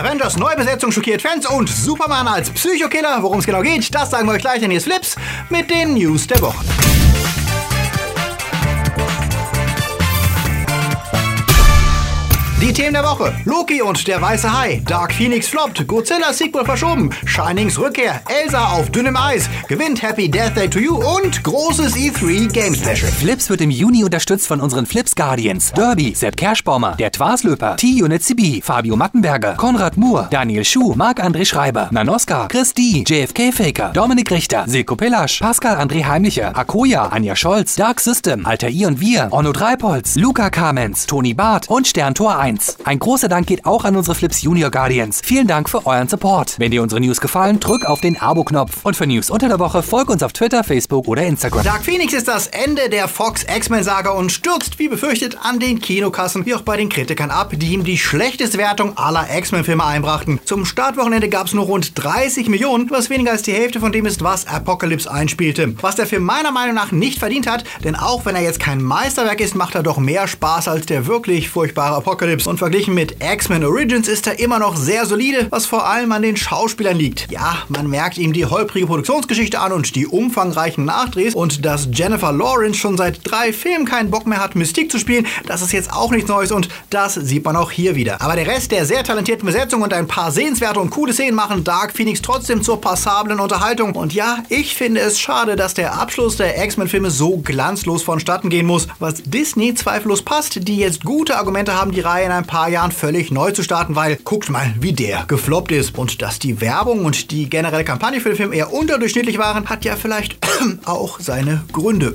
Avengers Neubesetzung schockiert Fans und Superman als Psychokiller. Worum es genau geht, das sagen wir euch gleich, hier ist Flips mit den News der Woche. Die Themen der Woche. Loki und der weiße Hai. Dark Phoenix floppt. Godzilla Sequel verschoben. Shinings Rückkehr. Elsa auf dünnem Eis. Gewinnt Happy Death Day to You und großes E3 Game Special. Flips wird im Juni unterstützt von unseren Flips Guardians. Derby, Sepp Kerschbaumer, der Twaslöper, T-Unit CB, Fabio Mattenberger, Konrad Moore, Daniel Schuh, Marc-André Schreiber, Nanoska, Chris D, JFK Faker, Dominik Richter, Silko Pillasch, Pascal André Heimlicher, Akoya, Anja Scholz, Dark System, Alter I und Wir, Onno Dreipolz, Luca Kamens, Toni Barth. Und Sterntor 1. Ein großer Dank geht auch an unsere Flips Junior Guardians. Vielen Dank für euren Support. Wenn dir unsere News gefallen, drück auf den Abo-Knopf. Und für News unter der Woche folg uns auf Twitter, Facebook oder Instagram. Dark Phoenix ist das Ende der Fox X-Men-Saga und stürzt, wie befürchtet, an den Kinokassen wie auch bei den Kritikern ab, die ihm die schlechteste Wertung aller X-Men-Filme einbrachten. Zum Startwochenende gab es nur rund 30 Millionen, was weniger als die Hälfte von dem ist, was Apocalypse einspielte. Was der Film meiner Meinung nach nicht verdient hat, denn auch wenn er jetzt kein Meisterwerk ist, macht er doch mehr Spaß als der wirklich furchtbare Apocalypse und verglichen Verglichen mit X-Men Origins ist er immer noch sehr solide, was vor allem an den Schauspielern liegt. Ja, man merkt ihm die holprige Produktionsgeschichte an und die umfangreichen Nachdrehs und dass Jennifer Lawrence schon seit drei Filmen keinen Bock mehr hat, Mystik zu spielen, das ist jetzt auch nichts Neues und das sieht man auch hier wieder. Aber der Rest der sehr talentierten Besetzung und ein paar sehenswerte und coole Szenen machen Dark Phoenix trotzdem zur passablen Unterhaltung. Und ja, ich finde es schade, dass der Abschluss der X-Men-Filme so glanzlos vonstatten gehen muss, was Disney zweifellos passt, die jetzt gute Argumente haben, die Reihe in ein paar Jahren völlig neu zu starten, weil guckt mal, wie der gefloppt ist. Und dass die Werbung und die generelle Kampagne für den Film eher unterdurchschnittlich waren, hat ja vielleicht auch seine Gründe.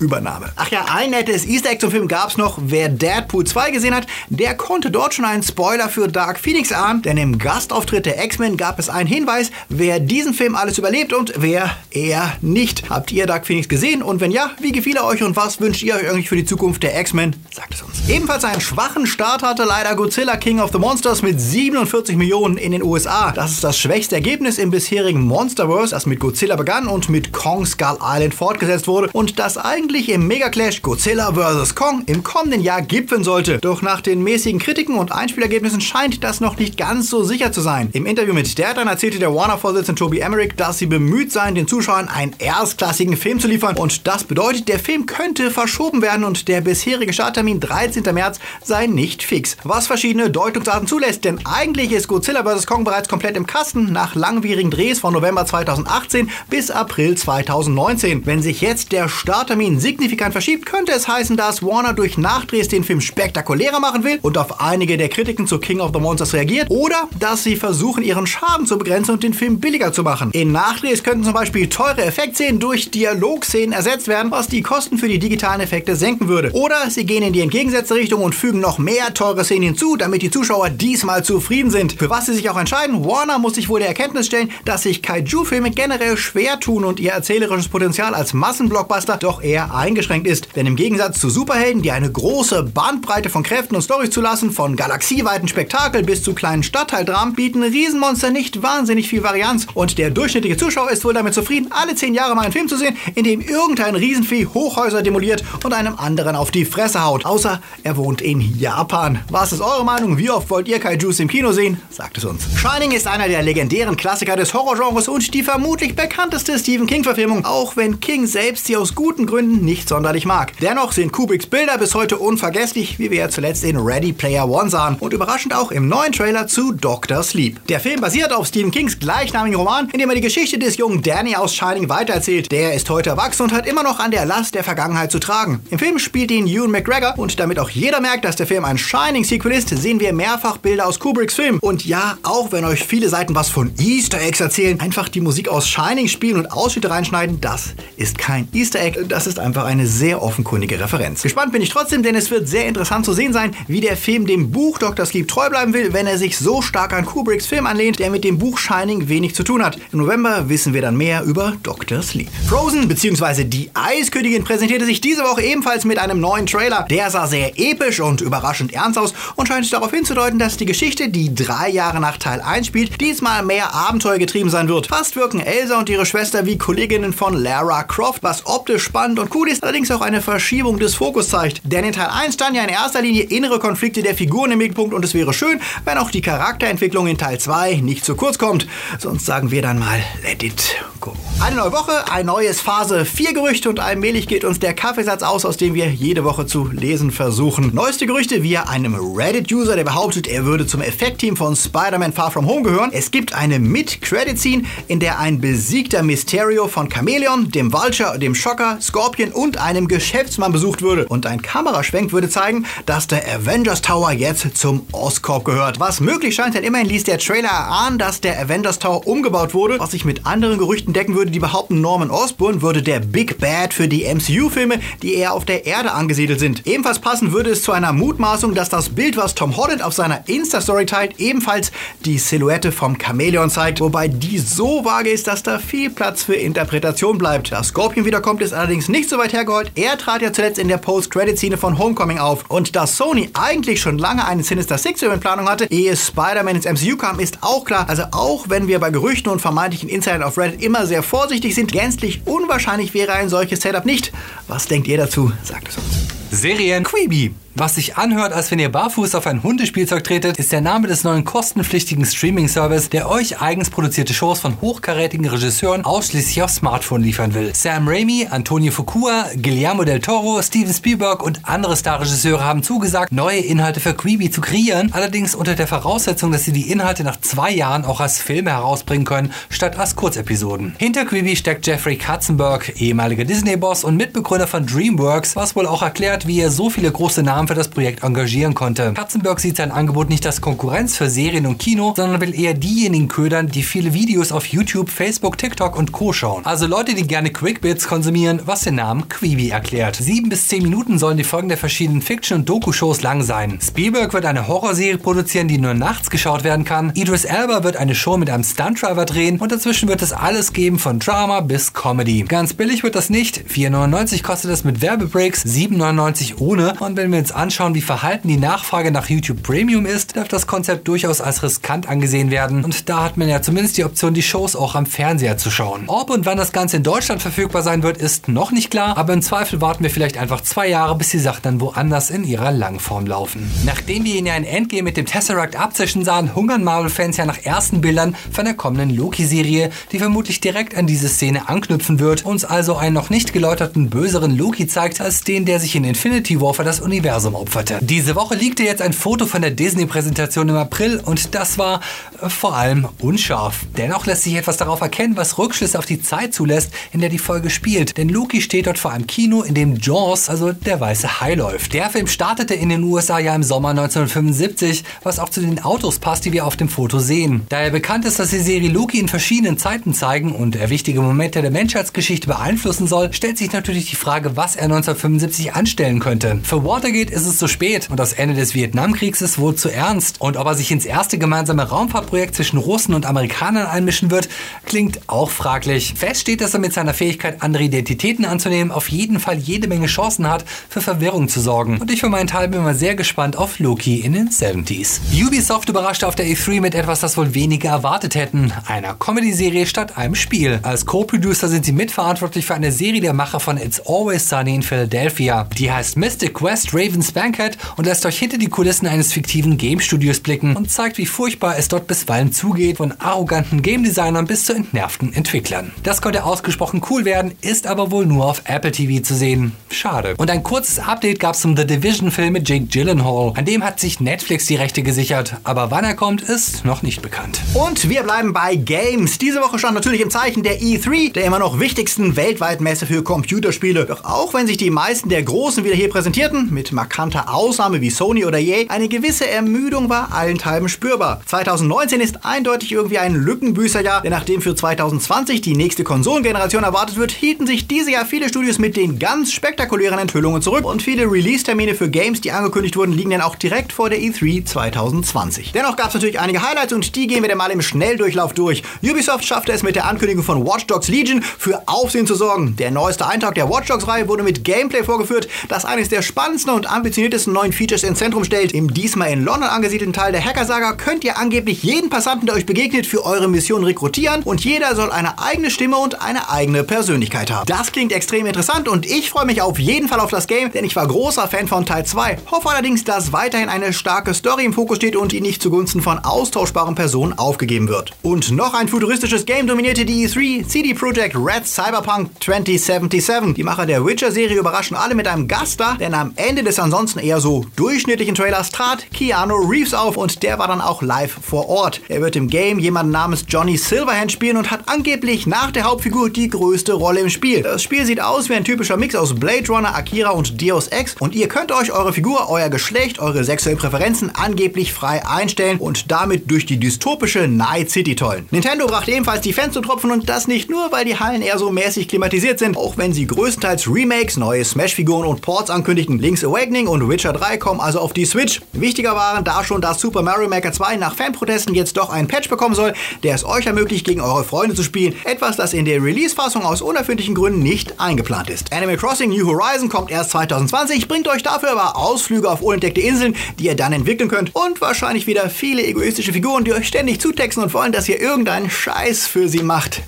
Übernahme. Ach ja, ein nettes Easter Egg zum Film gab es noch. Wer Deadpool 2 gesehen hat, der konnte dort schon einen Spoiler für Dark Phoenix ahnen, denn im Gastauftritt der X-Men gab es einen Hinweis, wer diesen Film alles überlebt und wer eher nicht. Habt ihr Dark Phoenix gesehen? Und wenn ja, wie gefiel er euch und was wünscht ihr euch eigentlich für die Zukunft der X-Men? Sagt es uns. Ebenfalls einen schwachen Start hatte leider Godzilla King of the Monsters mit 47 Millionen in den USA. Das ist das schwächste Ergebnis im bisherigen Monsterverse, das mit Godzilla begann und mit Kong Skull Island fortgesetzt wurde und das eigentlich im Megaclash Godzilla vs. Kong im kommenden Jahr gipfeln sollte. Doch nach den mäßigen Kritiken und Einspielergebnissen scheint das noch nicht ganz so sicher zu sein. Im Interview mit Deadline erzählte der Warner-Vorsitzende Toby Emmerich, dass sie bemüht seien, den Zuschauern einen erstklassigen Film zu liefern und das bedeutet, der Film könnte verschoben werden und der bisherige Starttermin 13. März sei nicht fix. Was verschiedene Deutungsarten zulässt, denn eigentlich ist Godzilla vs. Kong bereits komplett im Kasten nach langwierigen Drehs von November 2018 bis April 2019. Wenn sich jetzt der Starttermin signifikant verschiebt, könnte es heißen, dass Warner durch Nachdrehs den Film spektakulärer machen will und auf einige der Kritiken zu King of the Monsters reagiert oder dass sie versuchen, ihren Schaden zu begrenzen und den Film billiger zu machen. In Nachdrehs könnten zum Beispiel teure Effektszenen durch Dialogszenen ersetzt werden, was die Kosten für die digitalen Effekte senken würde. Oder sie gehen in die entgegengesetzte Richtung und fügen noch mehr teure Szenen hinzu, damit die Zuschauer diesmal zufrieden sind. Für was sie sich auch entscheiden, Warner muss sich wohl der Erkenntnis stellen, dass sich Kaiju-Filme generell schwer tun und ihr erzählerisches Potenzial als Massenblockbuster doch eher eingeschränkt ist. Denn im Gegensatz zu Superhelden, die eine große Bandbreite von Kräften und Storys zulassen, von galaxieweiten Spektakel bis zu kleinen Stadtteildramen, bieten Riesenmonster nicht wahnsinnig viel Varianz. Und der durchschnittliche Zuschauer ist wohl damit zufrieden, alle zehn Jahre mal einen Film zu sehen, in dem irgendein Riesenvieh Hochhäuser demoliert und einem anderen auf die Fresse haut. Außer er wohnt in Japan. Was ist eure Meinung? Wie oft wollt ihr Kaijus im Kino sehen? Sagt es uns. Shining ist einer der legendären Klassiker des Horrorgenres und die vermutlich bekannteste Stephen King-Verfilmung, auch wenn King selbst sie aus guten Gründen nicht sonderlich mag. Dennoch sind Kubricks Bilder bis heute unvergesslich, wie wir ja zuletzt in Ready Player One sahen und überraschend auch im neuen Trailer zu Doctor Sleep. Der Film basiert auf Stephen Kings gleichnamigen Roman, in dem er die Geschichte des jungen Danny aus Shining weitererzählt. Der ist heute erwachsen und hat immer noch an der Last der Vergangenheit zu tragen. Im Film spielt ihn Ewan McGregor und damit auch jeder merkt, dass der Film ein Shining-Sequel ist, sehen wir mehrfach Bilder aus Kubricks Film. Und ja, auch wenn euch viele Seiten was von Easter Eggs erzählen, einfach die Musik aus Shining spielen und Ausschnitte reinschneiden, das ist kein Easter Egg, das ist einfach eine sehr offenkundige Referenz. Gespannt bin ich trotzdem, denn es wird sehr interessant zu sehen sein, wie der Film dem Buch Dr. Sleep treu bleiben will, wenn er sich so stark an Kubricks Film anlehnt, der mit dem Buch Shining wenig zu tun hat. Im November wissen wir dann mehr über Dr. Sleep. Frozen bzw. die Eiskönigin präsentierte sich diese Woche ebenfalls mit einem neuen Trailer. Der sah sehr episch und überraschend ernst aus und scheint darauf hinzudeuten, dass die Geschichte, die drei Jahre nach Teil 1 spielt, diesmal mehr Abenteuer getrieben sein wird. Fast wirken Elsa und ihre Schwester wie Kolleginnen von Lara Croft, was optisch spannend spannend und cool ist, allerdings auch eine Verschiebung des Fokus zeigt. Denn in Teil 1 stand ja in erster Linie innere Konflikte der Figuren im Mittelpunkt und es wäre schön, wenn auch die Charakterentwicklung in Teil 2 nicht zu kurz kommt. Sonst sagen wir dann mal, let it go. Eine neue Woche, ein neues Phase 4 Gerücht und allmählich geht uns der Kaffeesatz aus, aus dem wir jede Woche zu lesen versuchen. Neueste Gerüchte via einem Reddit-User, der behauptet, er würde zum Effektteam von Spider-Man Far From Home gehören. Es gibt eine Mid-Credit-Scene, in der ein besiegter Mysterio von Chameleon, dem Vulture, dem Schocker, Scorpion und einem Geschäftsmann besucht würde. Und ein Kameraschwenk würde zeigen, dass der Avengers Tower jetzt zum Oscorp gehört. Was möglich scheint, denn immerhin ließ der Trailer erahnen, dass der Avengers Tower umgebaut wurde, was sich mit anderen Gerüchten decken würde, die behaupten, Norman Osborn würde der Big Bad für die MCU-Filme, die eher auf der Erde angesiedelt sind. Ebenfalls passen würde es zu einer Mutmaßung, dass das Bild, was Tom Holland auf seiner Insta-Story teilt, ebenfalls die Silhouette vom Chameleon zeigt, wobei die so vage ist, dass da viel Platz für Interpretation bleibt. Dass Scorpion wiederkommt, ist allerdings nicht so weit hergeholt. Er trat ja zuletzt in der Post-Credit-Szene von Homecoming auf. Und dass Sony eigentlich schon lange einen Sinister Six-Film in Planung hatte, ehe Spider-Man ins MCU kam, ist auch klar. Also auch wenn wir bei Gerüchten und vermeintlichen Insidern auf Reddit immer sehr vorsichtig sind, gänzlich unwahrscheinlich wäre ein solches Setup nicht. Was denkt ihr dazu? Sagt es uns. Serien Queeby. Was sich anhört, als wenn ihr barfuß auf ein Hundespielzeug tretet, ist der Name des neuen kostenpflichtigen Streaming-Service, der euch eigens produzierte Shows von hochkarätigen Regisseuren ausschließlich auf Smartphone liefern will. Sam Raimi, Antonio Fukua, Guillermo del Toro, Steven Spielberg und andere Starregisseure haben zugesagt, neue Inhalte für Quibi zu kreieren, allerdings unter der Voraussetzung, dass sie die Inhalte nach zwei Jahren auch als Filme herausbringen können, statt als Kurzepisoden. Hinter Quibi steckt Jeffrey Katzenberg, ehemaliger Disney-Boss und Mitbegründer von DreamWorks, was wohl auch erklärt, wie er so viele große Namen für das Projekt engagieren konnte. Katzenberg sieht sein Angebot nicht als Konkurrenz für Serien und Kino, sondern will eher diejenigen ködern, die viele Videos auf YouTube, Facebook, TikTok und Co. schauen. Also Leute, die gerne Quickbits konsumieren, was den Namen Quibi erklärt. Sieben bis zehn Minuten sollen die Folgen der verschiedenen Fiction- und Doku-Shows lang sein. Spielberg wird eine Horrorserie produzieren, die nur nachts geschaut werden kann. Idris Elba wird eine Show mit einem Stuntdriver drehen und dazwischen wird es alles geben von Drama bis Comedy. Ganz billig wird das nicht. 4,99 kostet es mit Werbebreaks, 7,99 ohne. Und wenn wir uns anschauen, wie verhalten die Nachfrage nach YouTube Premium ist, darf das Konzept durchaus als riskant angesehen werden. Und da hat man ja zumindest die Option, die Shows auch am Fernseher zu schauen. Ob und wann das Ganze in Deutschland verfügbar sein wird, ist noch nicht klar, aber im Zweifel warten wir vielleicht einfach zwei Jahre, bis die Sachen dann woanders in ihrer Langform laufen. Nachdem wir ihn ja in Endgame mit dem Tesseract abzischen sahen, hungern Marvel-Fans ja nach ersten Bildern von der kommenden Loki-Serie, die vermutlich direkt an diese Szene anknüpfen wird, uns also einen noch nicht geläuterten böseren Loki zeigt, als den, der sich in Infinity War für das Universum opferte. Diese Woche liegte jetzt ein Foto von der Disney-Präsentation im April und das war äh, vor allem unscharf. Dennoch lässt sich etwas darauf erkennen, was Rückschlüsse auf die Zeit zulässt, in der die Folge spielt. Denn Loki steht dort vor einem Kino, in dem Jaws, also der weiße Hai läuft. Der Film startete in den USA ja im Sommer 1975, was auch zu den Autos passt, die wir auf dem Foto sehen. Da er bekannt ist, dass die Serie Loki in verschiedenen Zeiten zeigen und er wichtige Momente der Menschheitsgeschichte beeinflussen soll, stellt sich natürlich die Frage, was er 1975 anstellen könnte. Für Watergate ist es zu spät und das Ende des Vietnamkriegs ist wohl zu ernst. Und ob er sich ins erste gemeinsame Raumfahrtprojekt zwischen Russen und Amerikanern einmischen wird, klingt auch fraglich. Fest steht, dass er mit seiner Fähigkeit, andere Identitäten anzunehmen, auf jeden Fall jede Menge Chancen hat, für Verwirrung zu sorgen. Und ich für meinen Teil bin mal sehr gespannt auf Loki in den 70s. Ubisoft überraschte auf der E3 mit etwas, das wohl wenige erwartet hätten. Einer Comedy-Serie statt einem Spiel. Als Co-Producer sind sie mitverantwortlich für eine Serie der Macher von It's Always Sunny in Philadelphia. Die heißt Mystic Quest Raven's Banquet und lässt euch hinter die Kulissen eines fiktiven Game-Studios blicken und zeigt, wie furchtbar es dort bisweilen zugeht, von arroganten Game-Designern bis zu entnervten Entwicklern. Das konnte ausgesprochen cool werden, ist aber wohl nur auf Apple TV zu sehen. Schade. Und ein kurzes Update gab es zum The Division-Film mit Jake Gyllenhaal. An dem hat sich Netflix die Rechte gesichert, aber wann er kommt, ist noch nicht bekannt. Und wir bleiben bei Games. Diese Woche stand natürlich im Zeichen der E3, der immer noch wichtigsten weltweiten Messe für Computerspiele. Doch auch wenn sich die meisten der Großen wieder hier präsentierten, mit markanter Ausnahme wie Sony oder EA, eine gewisse Ermüdung war allenthalben spürbar. 2019 ist eindeutig irgendwie ein Lückenbüßerjahr, denn nachdem für 2020 die nächste Konsolengeneration erwartet wird, hielten sich diese Jahr viele Studios mit den ganz spektakulären Enthüllungen zurück und viele Release-Termine für Games, die angekündigt wurden, liegen dann auch direkt vor der E3 2020. Dennoch gab es natürlich einige Highlights und die gehen wir dann mal im Schnelldurchlauf durch. Ubisoft schaffte es mit der Ankündigung von Watch Dogs Legion für Aufsehen zu sorgen. Der neueste Eintrag der Watch Dogs-Reihe wurde mit Gameplay vorgeführt, das eines der spannendsten und ambitioniertesten neuen Features ins Zentrum stellt. Im diesmal in London angesiedelten Teil der Hacker-Saga könnt ihr angeblich jeden Passanten, der euch begegnet, für eure Mission rekrutieren und jeder soll eine eigene Stimme und eine eigene Persönlichkeit haben. Das klingt extrem interessant und ich freue mich auf jeden Fall auf das Game, denn ich war großer Fan von Teil 2. Hoffe allerdings, dass weiterhin eine starke Story im Fokus steht und die nicht zugunsten von austauschbaren Personen aufgegeben wird. Und noch ein futuristisches Game dominierte die E3, CD Projekt Red Cyberpunk 2077. Die Macher der Witcher-Serie überraschen alle mit einem Gast da, denn am Ende des ansonsten eher so durchschnittlichen Trailers trat Keanu Reeves auf und der war dann auch live vor Ort. Er wird im Game jemanden namens Johnny Silverhand spielen und hat angeblich nach der Hauptfigur die größte Rolle im Spiel. Das Spiel sieht aus wie ein typischer Mix aus Blade Runner, Akira und Deus Ex und ihr könnt euch eure Figur, euer Geschlecht, eure sexuellen Präferenzen angeblich frei einstellen und damit durch die dystopische Night City tollen. Nintendo brachte ebenfalls die Fans zu Tropfen und das nicht nur, weil die Hallen eher so mäßig klimatisiert sind, auch wenn sie größtenteils Remakes, neue Smash-Figuren und Ports ankündigten. Link's Awakening und Witcher 3 kommen also auf die Switch. Wichtiger waren da schon, dass Super Mario Maker 2 nach Fanprotesten jetzt doch einen Patch bekommen soll, der es euch ermöglicht, gegen eure Freunde zu spielen. Etwas, das in der Release-Fassung aus unerfindlichen Gründen nicht eingeplant ist. Animal Crossing New Horizon kommt erst 2020, bringt euch dafür aber Ausflüge auf unentdeckte Inseln, die ihr dann entwickeln könnt und wahrscheinlich wieder viele egoistische Figuren, die euch ständig zutexten und wollen, dass ihr irgendeinen Scheiß für sie macht.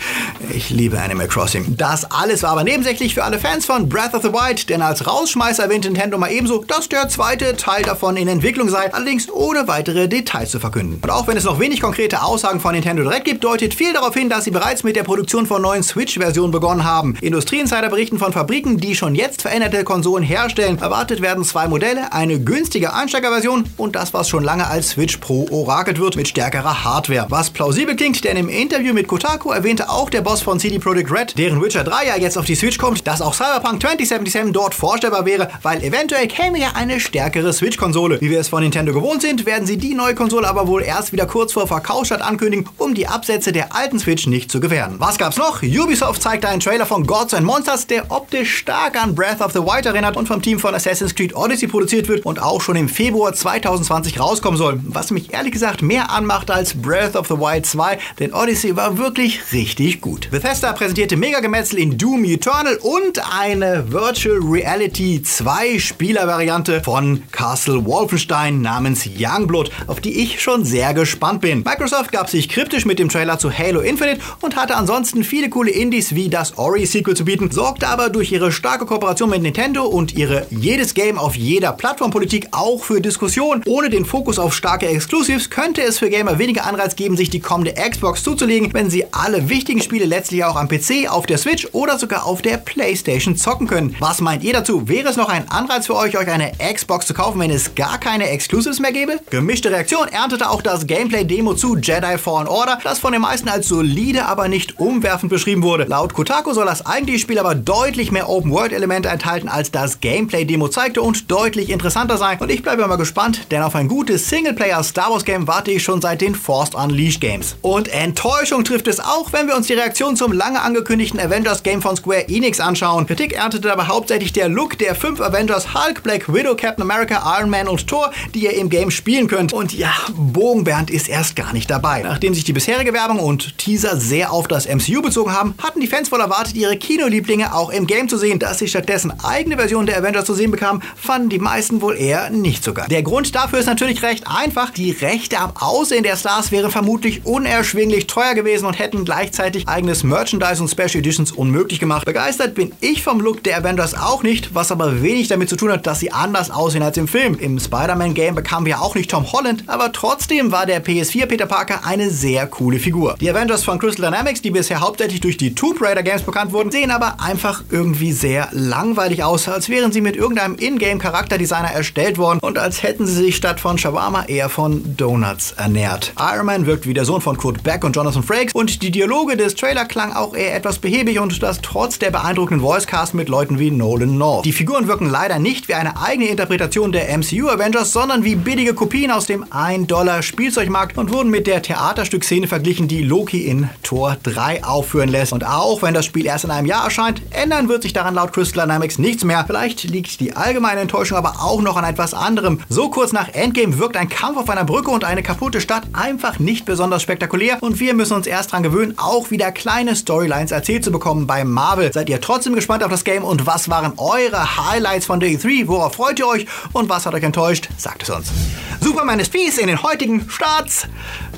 Ich liebe Animal Crossing. Das alles war aber nebensächlich für alle Fans von Breath of the Wild, denn als Rausschmeißer erwähnt Nintendo mal ebenso, dass der zweite Teil davon in Entwicklung sei, allerdings ohne weitere Details zu verkünden. Und auch wenn es noch wenig konkrete Aussagen von Nintendo direkt gibt, deutet viel darauf hin, dass sie bereits mit der Produktion von neuen Switch-Versionen begonnen haben. Industrieinsider berichten von Fabriken, die schon jetzt veränderte Konsolen herstellen. Erwartet werden zwei Modelle, eine günstige Einsteigerversion und das, was schon lange als Switch Pro orakelt wird, mit stärkerer Hardware. Was plausibel klingt, denn im Interview mit Kotaku erwähnte auch der Boss von CD Projekt Red, deren Witcher 3 ja jetzt auf die Switch kommt, dass auch Cyberpunk 2077 dort vorstellbar wäre, weil eventuell käme ja eine stärkere Switch-Konsole. Wie wir es von Nintendo gewohnt sind, werden sie die neue Konsole aber wohl erst wieder kurz vor Verkaufsstart ankündigen, um die Absätze der alten Switch nicht zu gewähren. Was gab's noch? Ubisoft zeigte einen Trailer von Gods and Monsters, der optisch stark an Breath of the Wild erinnert und vom Team von Assassin's Creed Odyssey produziert wird und auch schon im Februar 2020 rauskommen soll. Was mich ehrlich gesagt mehr anmacht als Breath of the Wild 2, denn Odyssey war wirklich richtig gut. Bethesda präsentierte Mega-Gemetzel in Doom Eternal und eine Virtual Reality 2 Spieler-Variante von Castle Wolfenstein namens Youngblood, auf die ich schon sehr gespannt bin. Microsoft gab sich kryptisch mit dem Trailer zu Halo Infinite und hatte ansonsten viele coole Indies wie das Ori-Sequel zu bieten, sorgte aber durch ihre starke Kooperation mit Nintendo und ihre jedes Game auf jeder Plattformpolitik auch für Diskussion. Ohne den Fokus auf starke Exclusives könnte es für Gamer weniger Anreiz geben, sich die kommende Xbox zuzulegen, wenn sie alle wichtigen Spiele letztlich auch am PC, auf der Switch oder sogar auf der Playstation zocken können. Was meint ihr dazu? Wäre es noch ein Anreiz für euch, euch eine Xbox zu kaufen, wenn es gar keine Exclusives mehr gäbe? Gemischte Reaktion erntete auch das Gameplay-Demo zu Jedi Fallen Order, das von den meisten als solide, aber nicht umwerfend beschrieben wurde. Laut Kotaku soll das eigentliche Spiel aber deutlich mehr Open-World-Elemente enthalten, als das Gameplay-Demo zeigte und deutlich interessanter sein. Und ich bleibe mal gespannt, denn auf ein gutes Singleplayer-Star Wars-Game warte ich schon seit den Forced Unleashed Games. Und Enttäuschung trifft es auch, wenn wir uns die Reaktion zum lange angekündigten Avengers-Game von Square Enix anschauen. Kritik erntete aber hauptsächlich der Look der fünf Avengers Hulk, Black Widow, Captain America, Iron Man und Thor, die ihr im Game spielen könnt. Und ja, Bogenbernd ist erst gar nicht dabei. Nachdem sich die bisherige Werbung und Teaser sehr auf das MCU bezogen haben, hatten die Fans wohl erwartet, ihre Kinolieblinge auch im Game zu sehen. Dass sie stattdessen eigene Versionen der Avengers zu sehen bekamen, fanden die meisten wohl eher nicht sogar. Der Grund dafür ist natürlich recht einfach. Die Rechte am Aussehen der Stars wären vermutlich unerschwinglich teuer gewesen und hätten gleichzeitig eigenes Merchandise und Special Editions unmöglich gemacht. Begeistert bin ich vom Look der Avengers auch nicht, was aber wenig damit zu tun hat, dass sie anders aussehen als im Film. Im Spider-Man-Game bekamen wir auch nicht Tom Holland, aber trotzdem war der PS4 Peter Parker eine sehr coole Figur. Die Avengers von Crystal Dynamics, die bisher hauptsächlich durch die Tomb Raider Games bekannt wurden, sehen aber einfach irgendwie sehr langweilig aus, als wären sie mit irgendeinem Ingame-Charakterdesigner erstellt worden und als hätten sie sich statt von Shawarma eher von Donuts ernährt. Iron Man wirkt wie der Sohn von Kurt Beck und Jonathan Frakes und die Dialoge des Trailer klangen auch eher etwas behäbig und das trotz der beeindruckenden Voicecast mit Leuten wie Nolan North. Die Figuren wirken leider nicht wie eine eigene Interpretation der MCU Avengers, sondern wie billige Kopien aus dem 1-Dollar Spielzeugmarkt und wurden mit der Theaterstückszene verglichen, die Loki in Tor 3 aufführen lässt. Und auch wenn das Spiel erst in einem Jahr erscheint, ändern wird sich daran laut Crystal Dynamics nichts mehr. Vielleicht liegt die allgemeine Enttäuschung aber auch noch an etwas anderem. So kurz nach Endgame wirkt ein Kampf auf einer Brücke und eine kaputte Stadt einfach nicht besonders spektakulär und wir müssen uns erst daran gewöhnen, auch wieder kleine Storylines erzählt zu bekommen bei Marvel. Seid ihr trotzdem gespannt auf das Game und was waren eure Highlights von der E3? Worauf freut ihr euch und was hat euch enttäuscht? Sagt es uns. Superman ist fies in den heutigen Starts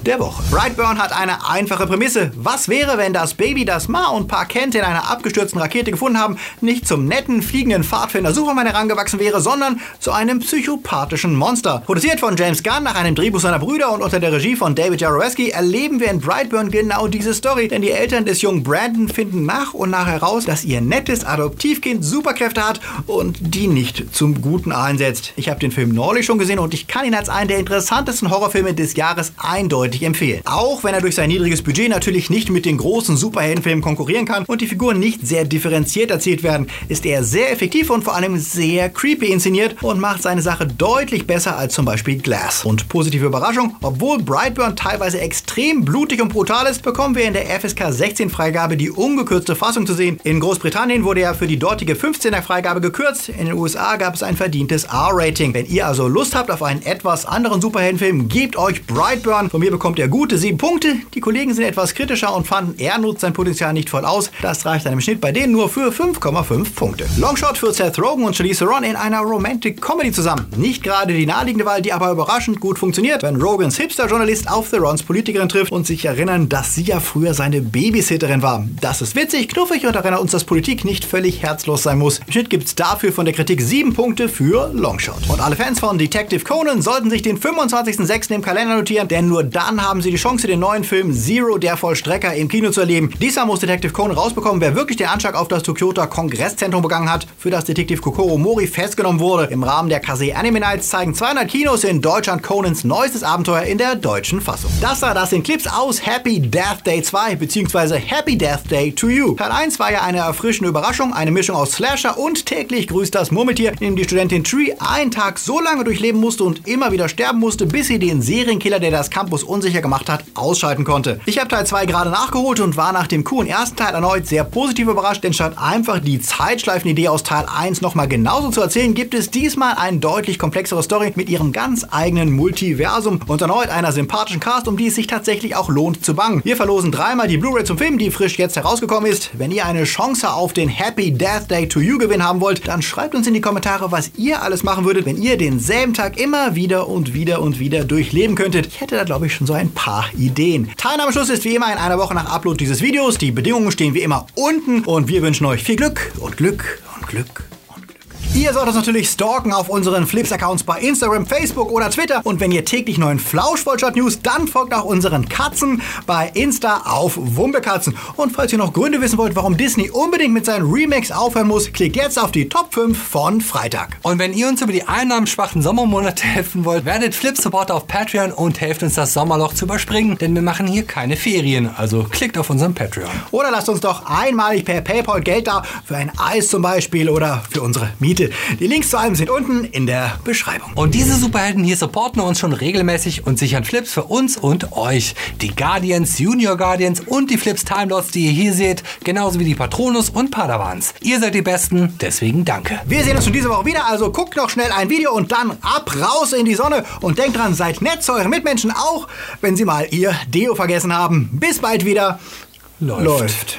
der Woche. Brightburn hat eine einfache Prämisse. Was wäre, wenn das Baby, das Ma und Pa Kent in einer abgestürzten Rakete gefunden haben, nicht zum netten, fliegenden Pfadfinder Superman herangewachsen wäre, sondern zu einem psychopathischen Monster? Produziert von James Gunn nach einem Drehbuch seiner Brüder und unter der Regie von David Jaroweski erleben wir in Brightburn genau diese Story, denn die Eltern des jungen Brandon finden nach und nach heraus, dass ihr nettes Adoptivkind Superkräfte hat und die nicht zum Guten einsetzt. Ich habe den Film neulich schon gesehen und ich kann ihn als einen der interessantesten Horrorfilme des Jahres eindeutig empfehlen. Auch wenn er durch sein niedriges Budget natürlich nicht mit den großen Superheldenfilmen konkurrieren kann und die Figuren nicht sehr differenziert erzählt werden, ist er sehr effektiv und vor allem sehr creepy inszeniert und macht seine Sache deutlich besser als zum Beispiel Glass. Und positive Überraschung, obwohl Brightburn teilweise extrem blutig und brutal ist, bekommen wir in der FSK 16 Freigabe die ungekürzte Fassung zu sehen. In Großbritannien wurde er für die dortige 15er Freigabe gekürzt. In den USA gab es ein verdientes R-Rating. Wenn ihr also Lust habt auf einen etwas anderen Superheldenfilm, gebt euch Brightburn. Von mir bekommt ihr gute 7 Punkte. Die Kollegen sind etwas kritischer und fanden, er nutzt sein Potenzial nicht voll aus. Das reicht dann im Schnitt bei denen nur für 5,5 Punkte. Longshot für Seth Rogen und Charlize Theron in einer Romantic Comedy zusammen. Nicht gerade die naheliegende Wahl, die aber überraschend gut funktioniert, wenn Rogans Hipster-Journalist auf Therons Politikerin trifft und sich erinnern, dass sie ja früher seine Babysitterin war. Das ist witzig, knuffig und erinnert uns, dass Politik nicht völlig herzlos sein muss. Im Schnitt gibt es dafür von der Kritik 7 Punkte für Longshot. Und alle Fans von Detective Conan sollten sich den 25.06. im Kalender notieren, denn nur dann haben sie die Chance, den neuen Film Zero, der Vollstrecker, im Kino zu erleben. Diesmal muss Detective Conan rausbekommen, wer wirklich den Anschlag auf das Tokyoter Kongresszentrum begangen hat, für das Detektiv Kokoro Mori festgenommen wurde. Im Rahmen der Kase Anime Nights zeigen 200 Kinos in Deutschland Conans neuestes Abenteuer in der deutschen Fassung. Das war das sind Clips aus Happy Death Day 2 bzw. Happy Death Day to You. Teil 1 war ja eine erfrischende Überraschung, eine Mischung aus Slasher und täglich grüßt das Murmeltier, in dem die Studentin Tree einen Tag so lange durchleben musste und immer wieder sterben musste, bis sie den Serienkiller, der das Campus unsicher gemacht hat, ausschalten konnte. Ich habe Teil 2 gerade nachgeholt und war nach dem coolen ersten Teil erneut sehr positiv überrascht, denn statt einfach die Zeitschleifenidee aus Teil 1 nochmal genauso zu erzählen, gibt es diesmal eine deutlich komplexere Story mit ihrem ganz eigenen Multiversum und erneut einer sympathischen Cast, um die es sich tatsächlich auch lohnt zu bangen. Wir verlosen dreimal die Blu-ray zum Film, die frisch jetzt herausgekommen ist. Wenn ihr eine Chance auf den Happy Death Day to You Gewinn haben wollt, dann schreibt uns in die Kommentare, was ihr alles machen würdet, wenn ihr denselben Tag immer wieder und wieder und wieder durchleben könntet. Ich hätte da glaube ich schon so ein paar Ideen. Teilnahmeschluss ist wie immer in einer Woche nach Upload dieses Videos. Die Bedingungen stehen wie immer unten und wir wünschen euch viel Glück und Glück und Glück. Ihr sollt uns natürlich stalken auf unseren Flips-Accounts bei Instagram, Facebook oder Twitter. Und wenn ihr täglich neuen Flauschvollstadt-News, dann folgt auch unseren Katzen bei Insta auf Wumbekatzen. Und falls ihr noch Gründe wissen wollt, warum Disney unbedingt mit seinen Remakes aufhören muss, klickt jetzt auf die Top 5 von Freitag. Und wenn ihr uns über die einnahmenschwachen Sommermonate helfen wollt, werdet Flip-Supporter auf Patreon und helft uns das Sommerloch zu überspringen, denn wir machen hier keine Ferien. Also klickt auf unseren Patreon. Oder lasst uns doch einmalig per PayPal Geld da für ein Eis zum Beispiel oder für unsere Miete. Die Links zu allem sind unten in der Beschreibung. Und diese Superhelden hier supporten uns schon regelmäßig und sichern Flips für uns und euch. Die Guardians, Junior Guardians und die Flips Timelots, die ihr hier seht, genauso wie die Patronus und Padawans. Ihr seid die Besten, deswegen danke. Wir sehen uns schon diese Woche wieder, also guckt noch schnell ein Video und dann ab raus in die Sonne und denkt dran, seid nett zu euren Mitmenschen, auch wenn sie mal ihr Deo vergessen haben. Bis bald wieder. Läuft. Läuft.